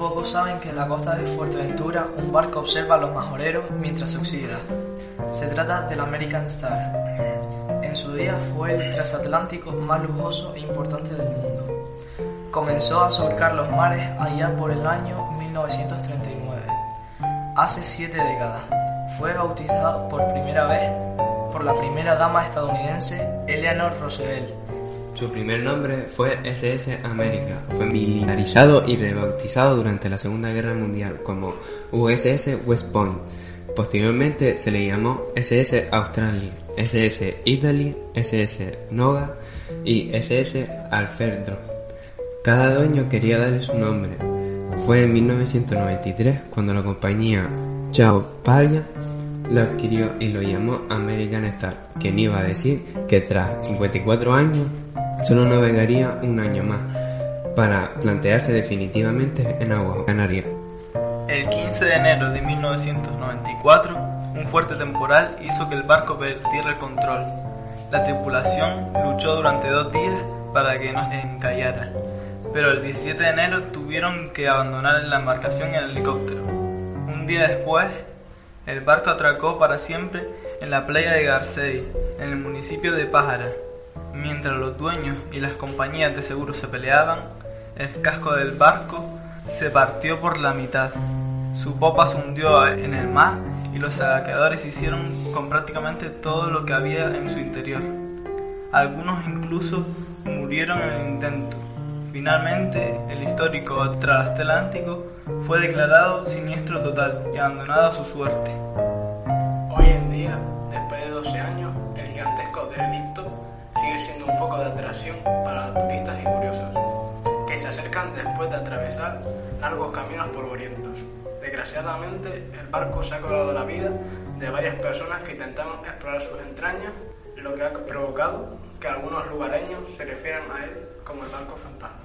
Pocos saben que en la costa de Fuerteventura un barco observa a los majoreros mientras se oxida. Se trata del American Star. En su día fue el transatlántico más lujoso e importante del mundo. Comenzó a surcar los mares allá por el año 1939. Hace siete décadas. Fue bautizado por primera vez por la primera dama estadounidense Eleanor Roosevelt su primer nombre fue SS América. Fue militarizado y rebautizado durante la Segunda Guerra Mundial como USS West Point. Posteriormente se le llamó SS Australia, SS Italy, SS Noga y SS Alfred Cada dueño quería darle su nombre. Fue en 1993 cuando la compañía Chao Paya lo adquirió y lo llamó American Star, quien iba a decir que tras 54 años solo navegaría un año más para plantearse definitivamente en agua canaria. El 15 de enero de 1994, un fuerte temporal hizo que el barco perdiera el control. La tripulación luchó durante dos días para que no encallara, pero el 17 de enero tuvieron que abandonar la embarcación en el helicóptero. Un día después, el barco atracó para siempre en la playa de Garcey, en el municipio de Pájara. Mientras los dueños y las compañías de seguros se peleaban, el casco del barco se partió por la mitad. Su popa se hundió en el mar y los saqueadores hicieron con prácticamente todo lo que había en su interior. Algunos incluso murieron en el intento. Finalmente, el histórico transatlántico fue declarado siniestro total y abandonado a su suerte. Hoy en día, después de 12 años, el gigantesco derelicto sigue siendo un foco de atracción para turistas y curiosos, que se acercan después de atravesar largos caminos polvorientos. Desgraciadamente, el barco se ha cobrado la vida de varias personas que intentaron explorar sus entrañas, lo que ha provocado que algunos lugareños se refieran a él como el barco fantasma.